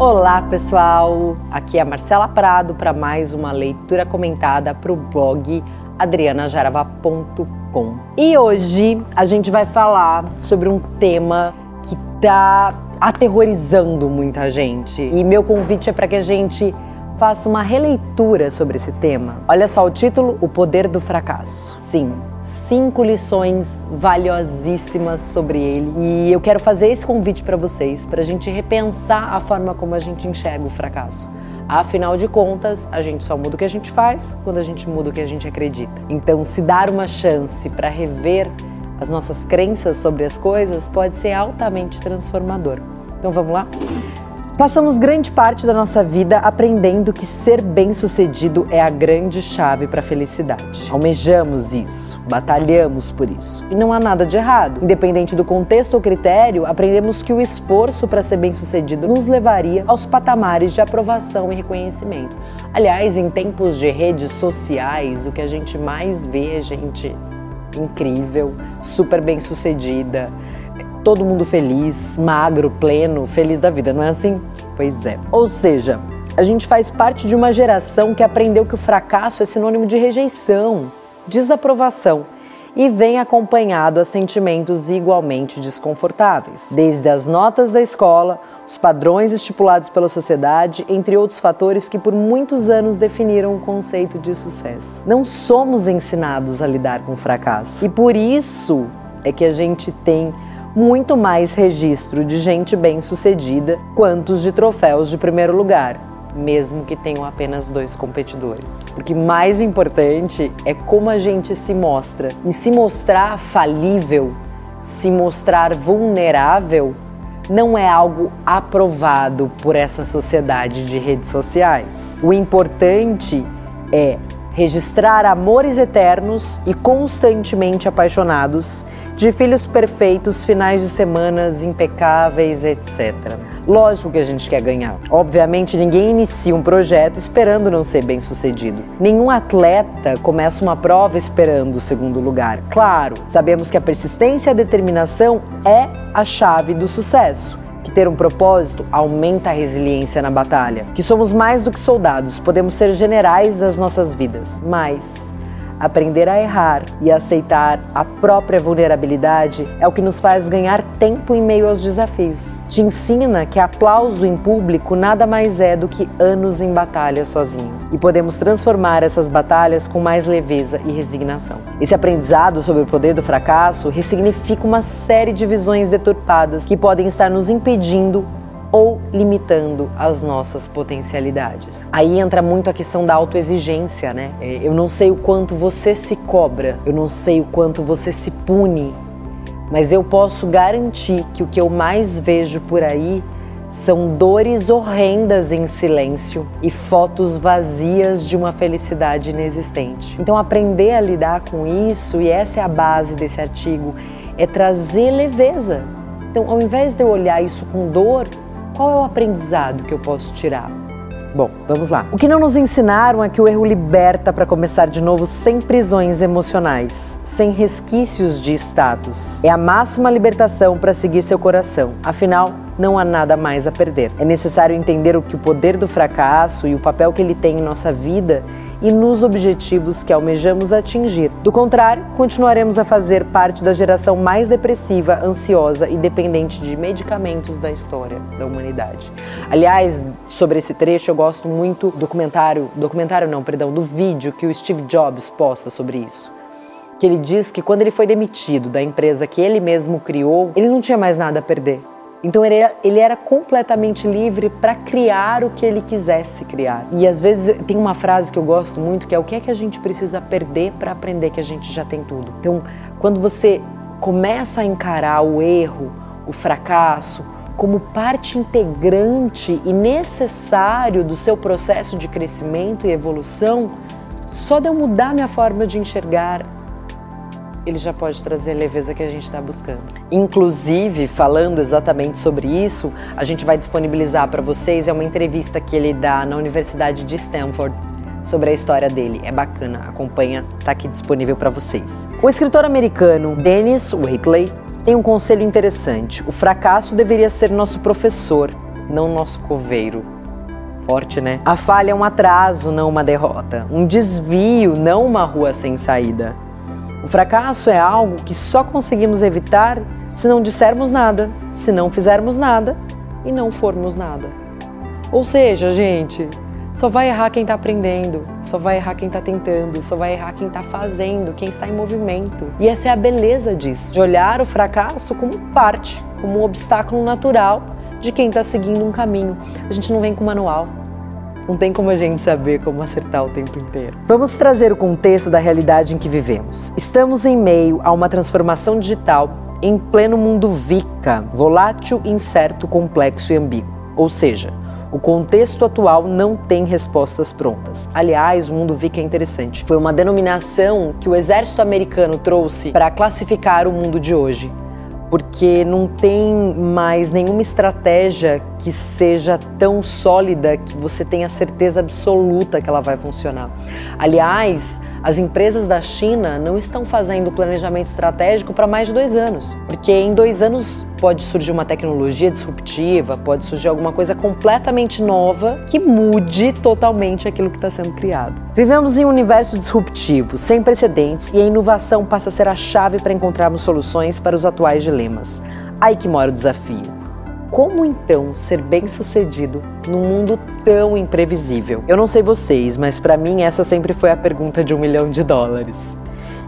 Olá, pessoal! Aqui é a Marcela Prado para mais uma leitura comentada para o blog adrianajarava.com. E hoje a gente vai falar sobre um tema que está aterrorizando muita gente. E meu convite é para que a gente faça uma releitura sobre esse tema. Olha só o título: O Poder do Fracasso. Sim, cinco lições valiosíssimas sobre ele. E eu quero fazer esse convite para vocês, para a gente repensar a forma como a gente enxerga o fracasso. Afinal de contas, a gente só muda o que a gente faz quando a gente muda o que a gente acredita. Então, se dar uma chance para rever as nossas crenças sobre as coisas pode ser altamente transformador. Então, vamos lá? Passamos grande parte da nossa vida aprendendo que ser bem-sucedido é a grande chave para a felicidade. Almejamos isso, batalhamos por isso. E não há nada de errado. Independente do contexto ou critério, aprendemos que o esforço para ser bem-sucedido nos levaria aos patamares de aprovação e reconhecimento. Aliás, em tempos de redes sociais, o que a gente mais vê é gente incrível, super bem-sucedida todo mundo feliz, magro, pleno, feliz da vida, não é assim? Pois é. Ou seja, a gente faz parte de uma geração que aprendeu que o fracasso é sinônimo de rejeição, desaprovação e vem acompanhado a sentimentos igualmente desconfortáveis, desde as notas da escola, os padrões estipulados pela sociedade, entre outros fatores que por muitos anos definiram o conceito de sucesso. Não somos ensinados a lidar com o fracasso e por isso é que a gente tem muito mais registro de gente bem-sucedida quantos de troféus de primeiro lugar, mesmo que tenham apenas dois competidores. O que mais importante é como a gente se mostra. E se mostrar falível, se mostrar vulnerável, não é algo aprovado por essa sociedade de redes sociais. O importante é registrar amores eternos e constantemente apaixonados de filhos perfeitos, finais de semanas impecáveis, etc. Lógico que a gente quer ganhar. Obviamente, ninguém inicia um projeto esperando não ser bem sucedido. Nenhum atleta começa uma prova esperando o segundo lugar. Claro, sabemos que a persistência e a determinação é a chave do sucesso que ter um propósito aumenta a resiliência na batalha, que somos mais do que soldados, podemos ser generais das nossas vidas, mas Aprender a errar e aceitar a própria vulnerabilidade é o que nos faz ganhar tempo em meio aos desafios. Te ensina que aplauso em público nada mais é do que anos em batalha sozinho. E podemos transformar essas batalhas com mais leveza e resignação. Esse aprendizado sobre o poder do fracasso ressignifica uma série de visões deturpadas que podem estar nos impedindo ou limitando as nossas potencialidades. Aí entra muito a questão da autoexigência, né? É, eu não sei o quanto você se cobra, eu não sei o quanto você se pune, mas eu posso garantir que o que eu mais vejo por aí são dores horrendas em silêncio e fotos vazias de uma felicidade inexistente. Então, aprender a lidar com isso, e essa é a base desse artigo, é trazer leveza. Então, ao invés de eu olhar isso com dor, qual é o aprendizado que eu posso tirar? Bom, vamos lá. O que não nos ensinaram é que o erro liberta para começar de novo sem prisões emocionais, sem resquícios de status. É a máxima libertação para seguir seu coração. Afinal, não há nada mais a perder. É necessário entender o que o poder do fracasso e o papel que ele tem em nossa vida e nos objetivos que almejamos atingir. Do contrário, continuaremos a fazer parte da geração mais depressiva, ansiosa e dependente de medicamentos da história da humanidade. Aliás, sobre esse trecho eu gosto muito do documentário, documentário não, perdão, do vídeo que o Steve Jobs posta sobre isso que ele diz que quando ele foi demitido da empresa que ele mesmo criou, ele não tinha mais nada a perder. Então ele era, ele era completamente livre para criar o que ele quisesse criar. E às vezes tem uma frase que eu gosto muito que é o que é que a gente precisa perder para aprender que a gente já tem tudo. Então, quando você começa a encarar o erro, o fracasso como parte integrante e necessário do seu processo de crescimento e evolução, só de eu mudar minha forma de enxergar ele já pode trazer a leveza que a gente está buscando. Inclusive, falando exatamente sobre isso, a gente vai disponibilizar para vocês é uma entrevista que ele dá na Universidade de Stanford sobre a história dele. É bacana, acompanha, tá aqui disponível para vocês. O escritor americano Dennis Waitley tem um conselho interessante. O fracasso deveria ser nosso professor não nosso coveiro. Forte, né? A falha é um atraso, não uma derrota. Um desvio, não uma rua sem saída. O fracasso é algo que só conseguimos evitar se não dissermos nada, se não fizermos nada e não formos nada. Ou seja, gente, só vai errar quem está aprendendo, só vai errar quem está tentando, só vai errar quem está fazendo, quem está em movimento. E essa é a beleza disso, de olhar o fracasso como parte, como um obstáculo natural de quem está seguindo um caminho. A gente não vem com manual. Não tem como a gente saber como acertar o tempo inteiro. Vamos trazer o contexto da realidade em que vivemos. Estamos em meio a uma transformação digital em pleno mundo VICA, volátil, incerto, complexo e ambíguo. Ou seja, o contexto atual não tem respostas prontas. Aliás, o mundo VICA é interessante. Foi uma denominação que o exército americano trouxe para classificar o mundo de hoje porque não tem mais nenhuma estratégia que seja tão sólida que você tenha certeza absoluta que ela vai funcionar. Aliás, as empresas da China não estão fazendo planejamento estratégico para mais de dois anos, porque em dois anos pode surgir uma tecnologia disruptiva, pode surgir alguma coisa completamente nova que mude totalmente aquilo que está sendo criado. Vivemos em um universo disruptivo, sem precedentes, e a inovação passa a ser a chave para encontrarmos soluções para os atuais dilemas. Aí que mora o desafio. Como então ser bem-sucedido num mundo tão imprevisível? Eu não sei vocês, mas para mim essa sempre foi a pergunta de um milhão de dólares.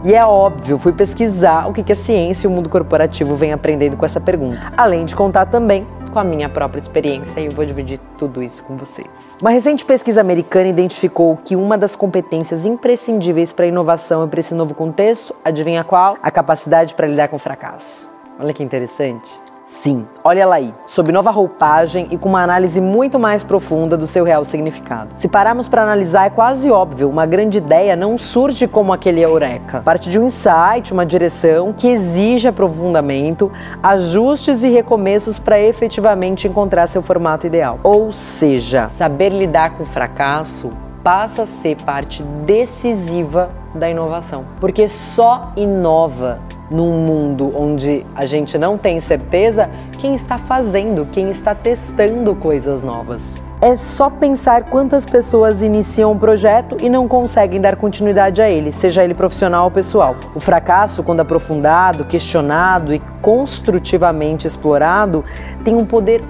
E é óbvio, fui pesquisar o que a ciência e o mundo corporativo vem aprendendo com essa pergunta, além de contar também com a minha própria experiência e eu vou dividir tudo isso com vocês. Uma recente pesquisa americana identificou que uma das competências imprescindíveis para a inovação e para esse novo contexto, adivinha qual? A capacidade para lidar com o fracasso. Olha que interessante. Sim, olha ela aí, sob nova roupagem e com uma análise muito mais profunda do seu real significado. Se pararmos para analisar, é quase óbvio, uma grande ideia não surge como aquele eureka. Parte de um insight, uma direção que exige aprofundamento, ajustes e recomeços para efetivamente encontrar seu formato ideal. Ou seja, saber lidar com o fracasso passa a ser parte decisiva da inovação, porque só inova num mundo onde a gente não tem certeza quem está fazendo, quem está testando coisas novas. É só pensar quantas pessoas iniciam um projeto e não conseguem dar continuidade a ele, seja ele profissional ou pessoal. O fracasso, quando aprofundado, questionado e construtivamente explorado, tem um poder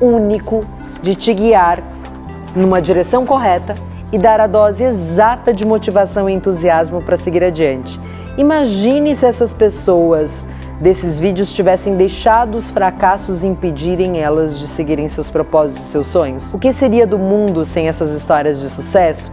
único de te guiar numa direção correta e dar a dose exata de motivação e entusiasmo para seguir adiante. Imagine se essas pessoas desses vídeos tivessem deixado os fracassos impedirem elas de seguirem seus propósitos e seus sonhos. O que seria do mundo sem essas histórias de sucesso?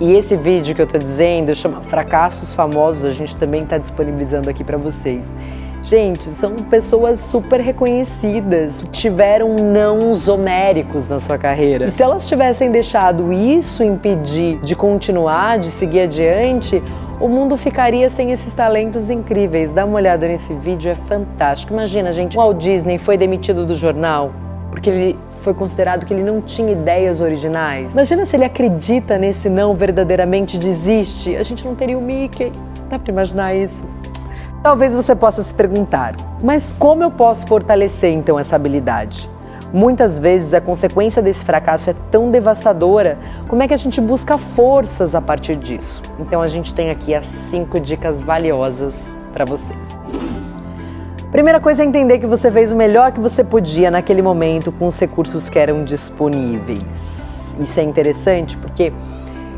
E esse vídeo que eu estou dizendo chama Fracassos Famosos, a gente também está disponibilizando aqui para vocês. Gente, são pessoas super reconhecidas, que tiveram nãos homéricos na sua carreira. E se elas tivessem deixado isso impedir de continuar, de seguir adiante, o mundo ficaria sem esses talentos incríveis. Dá uma olhada nesse vídeo, é fantástico. Imagina, gente, o Walt Disney foi demitido do jornal porque ele foi considerado que ele não tinha ideias originais. Imagina se ele acredita nesse não verdadeiramente desiste. A gente não teria o Mickey. Dá para imaginar isso? Talvez você possa se perguntar, mas como eu posso fortalecer então essa habilidade? Muitas vezes a consequência desse fracasso é tão devastadora, como é que a gente busca forças a partir disso? Então a gente tem aqui as cinco dicas valiosas para vocês. Primeira coisa é entender que você fez o melhor que você podia naquele momento com os recursos que eram disponíveis. Isso é interessante porque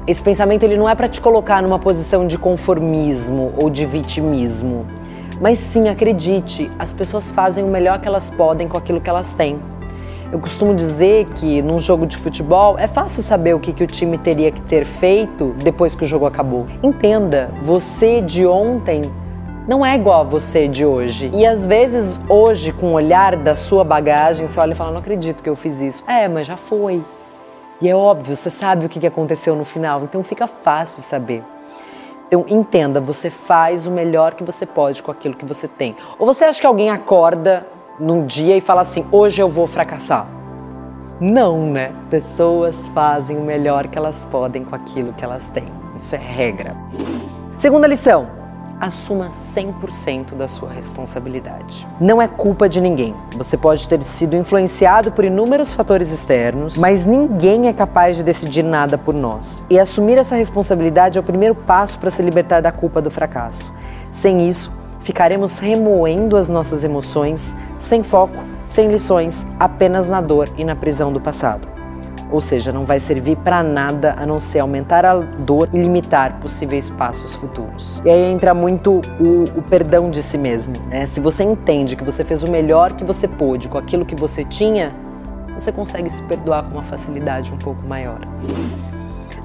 esse pensamento ele não é para te colocar numa posição de conformismo ou de vitimismo. Mas sim, acredite, as pessoas fazem o melhor que elas podem com aquilo que elas têm. Eu costumo dizer que num jogo de futebol é fácil saber o que, que o time teria que ter feito depois que o jogo acabou. Entenda, você de ontem não é igual a você de hoje. E às vezes, hoje, com o olhar da sua bagagem, você olha e fala: Não acredito que eu fiz isso. É, mas já foi. E é óbvio, você sabe o que aconteceu no final, então fica fácil saber. Então entenda, você faz o melhor que você pode com aquilo que você tem. Ou você acha que alguém acorda num dia e fala assim: hoje eu vou fracassar. Não, né? Pessoas fazem o melhor que elas podem com aquilo que elas têm. Isso é regra. Segunda lição: assuma 100% da sua responsabilidade. Não é culpa de ninguém. Você pode ter sido influenciado por inúmeros fatores externos, mas ninguém é capaz de decidir nada por nós. E assumir essa responsabilidade é o primeiro passo para se libertar da culpa do fracasso. Sem isso, ficaremos remoendo as nossas emoções, sem foco, sem lições, apenas na dor e na prisão do passado. Ou seja, não vai servir para nada a não ser aumentar a dor e limitar possíveis passos futuros. E aí entra muito o, o perdão de si mesmo. Né? Se você entende que você fez o melhor que você pôde com aquilo que você tinha, você consegue se perdoar com uma facilidade um pouco maior.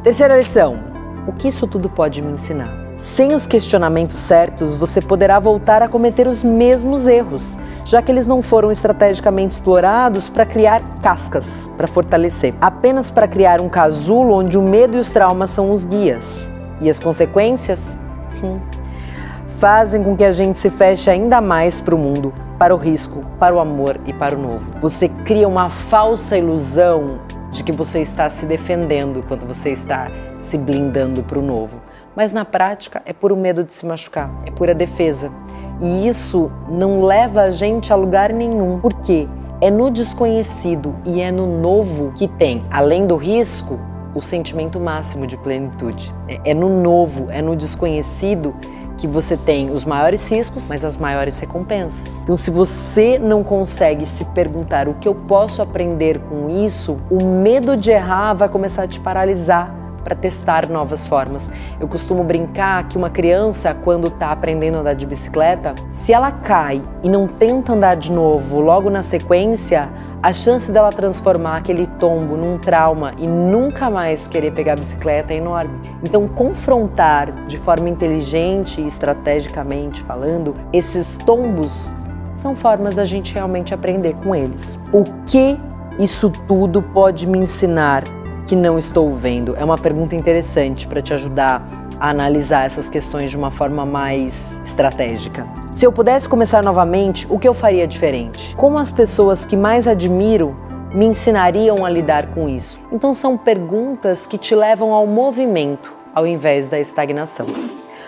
Terceira lição: o que isso tudo pode me ensinar? Sem os questionamentos certos, você poderá voltar a cometer os mesmos erros, já que eles não foram estrategicamente explorados para criar cascas, para fortalecer, apenas para criar um casulo onde o medo e os traumas são os guias. E as consequências? Hum, fazem com que a gente se feche ainda mais para o mundo, para o risco, para o amor e para o novo. Você cria uma falsa ilusão de que você está se defendendo quando você está se blindando para o novo mas na prática é por o medo de se machucar, é pura defesa. E isso não leva a gente a lugar nenhum. Por quê? É no desconhecido e é no novo que tem, além do risco, o sentimento máximo de plenitude. É, é no novo, é no desconhecido que você tem os maiores riscos, mas as maiores recompensas. Então, se você não consegue se perguntar o que eu posso aprender com isso, o medo de errar vai começar a te paralisar para testar novas formas. Eu costumo brincar que uma criança, quando está aprendendo a andar de bicicleta, se ela cai e não tenta andar de novo logo na sequência, a chance dela transformar aquele tombo num trauma e nunca mais querer pegar a bicicleta é enorme. Então, confrontar de forma inteligente e estrategicamente falando esses tombos são formas da gente realmente aprender com eles. O que isso tudo pode me ensinar que não estou vendo? É uma pergunta interessante para te ajudar a analisar essas questões de uma forma mais estratégica. Se eu pudesse começar novamente, o que eu faria diferente? Como as pessoas que mais admiro me ensinariam a lidar com isso? Então são perguntas que te levam ao movimento ao invés da estagnação.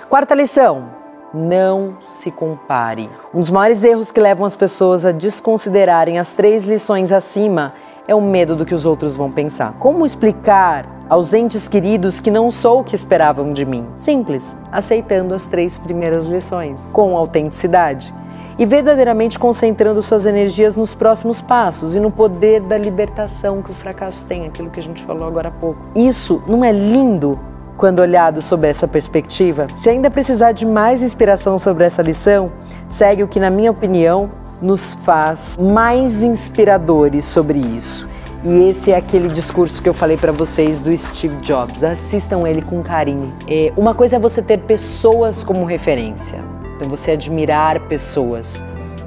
Quarta lição: não se compare. Um dos maiores erros que levam as pessoas a desconsiderarem as três lições acima é o medo do que os outros vão pensar. Como explicar aos entes queridos que não sou o que esperavam de mim? Simples, aceitando as três primeiras lições, com autenticidade e verdadeiramente concentrando suas energias nos próximos passos e no poder da libertação que o fracasso tem, aquilo que a gente falou agora há pouco. Isso não é lindo? Quando olhado sob essa perspectiva, se ainda precisar de mais inspiração sobre essa lição, segue o que, na minha opinião, nos faz mais inspiradores sobre isso. E esse é aquele discurso que eu falei para vocês do Steve Jobs. Assistam ele com carinho. É, uma coisa é você ter pessoas como referência, então você admirar pessoas,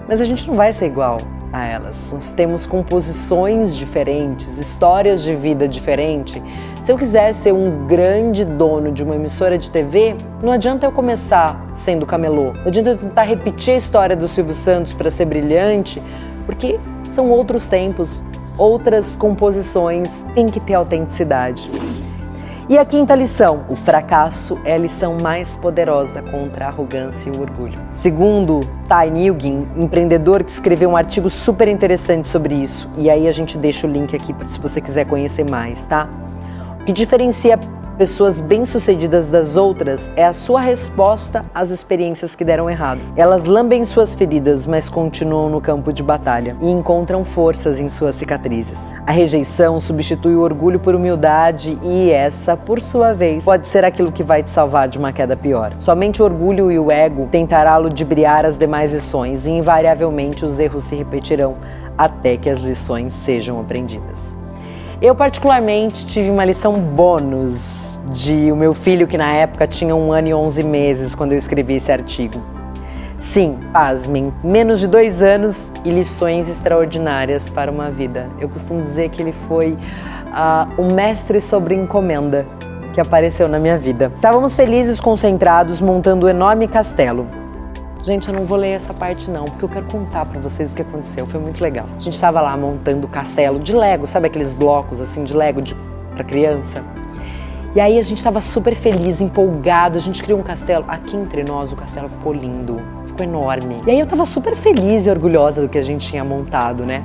mas a gente não vai ser igual a elas. Nós temos composições diferentes, histórias de vida diferentes. Se eu quiser ser um grande dono de uma emissora de TV, não adianta eu começar sendo camelô. Não adianta eu tentar repetir a história do Silvio Santos para ser brilhante, porque são outros tempos, outras composições, tem que ter autenticidade. E a quinta lição: o fracasso é a lição mais poderosa contra a arrogância e o orgulho. Segundo Ty Nugent, empreendedor que escreveu um artigo super interessante sobre isso, e aí a gente deixa o link aqui se você quiser conhecer mais, tá? O que diferencia pessoas bem-sucedidas das outras é a sua resposta às experiências que deram errado. Elas lambem suas feridas, mas continuam no campo de batalha e encontram forças em suas cicatrizes. A rejeição substitui o orgulho por humildade e essa, por sua vez, pode ser aquilo que vai te salvar de uma queda pior. Somente o orgulho e o ego tentará ludibriar as demais lições e invariavelmente os erros se repetirão até que as lições sejam aprendidas. Eu particularmente tive uma lição bônus de o meu filho, que na época tinha um ano e onze meses quando eu escrevi esse artigo. Sim, pasmem, menos de dois anos e lições extraordinárias para uma vida. Eu costumo dizer que ele foi uh, o mestre sobre encomenda que apareceu na minha vida. Estávamos felizes, concentrados, montando um enorme castelo. Gente, eu não vou ler essa parte não, porque eu quero contar para vocês o que aconteceu. Foi muito legal. A gente estava lá montando o castelo de Lego, sabe aqueles blocos assim de Lego para criança? E aí a gente estava super feliz, empolgado, a gente criou um castelo. Aqui entre nós o castelo ficou lindo, ficou enorme. E aí eu estava super feliz e orgulhosa do que a gente tinha montado, né?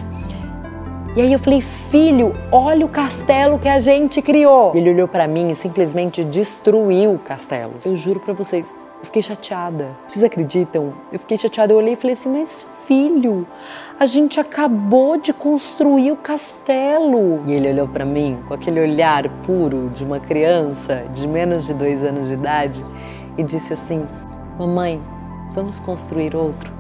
E aí eu falei, filho, olha o castelo que a gente criou. Ele olhou para mim e simplesmente destruiu o castelo. Eu juro para vocês, fiquei chateada. Vocês acreditam? Eu fiquei chateada. Eu olhei e falei assim: Mas filho, a gente acabou de construir o castelo. E ele olhou para mim com aquele olhar puro de uma criança de menos de dois anos de idade e disse assim: Mamãe, vamos construir outro.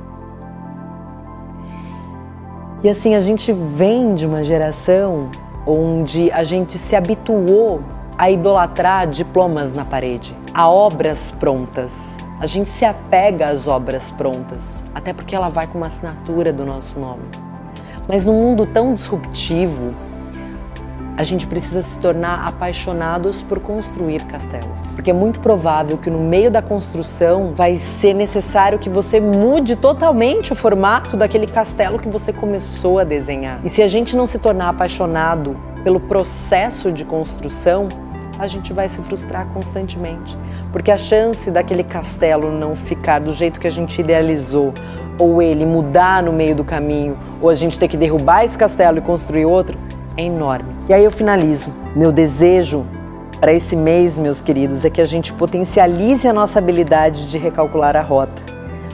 E assim, a gente vem de uma geração onde a gente se habituou a idolatrar diplomas na parede, a obras prontas. A gente se apega às obras prontas, até porque ela vai com uma assinatura do nosso nome. Mas num mundo tão disruptivo, a gente precisa se tornar apaixonados por construir castelos. Porque é muito provável que no meio da construção vai ser necessário que você mude totalmente o formato daquele castelo que você começou a desenhar. E se a gente não se tornar apaixonado pelo processo de construção, a gente vai se frustrar constantemente, porque a chance daquele castelo não ficar do jeito que a gente idealizou, ou ele mudar no meio do caminho, ou a gente ter que derrubar esse castelo e construir outro, é enorme. E aí eu finalizo. Meu desejo para esse mês, meus queridos, é que a gente potencialize a nossa habilidade de recalcular a rota,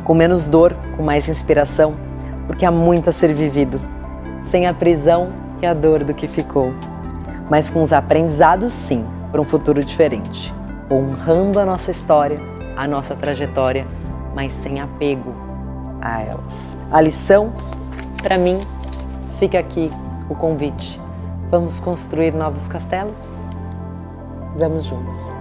com menos dor, com mais inspiração, porque há muito a ser vivido, sem a prisão e a dor do que ficou, mas com os aprendizados, sim para um futuro diferente, honrando a nossa história, a nossa trajetória, mas sem apego a elas. A lição, para mim, fica aqui o convite. Vamos construir novos castelos? Vamos juntos.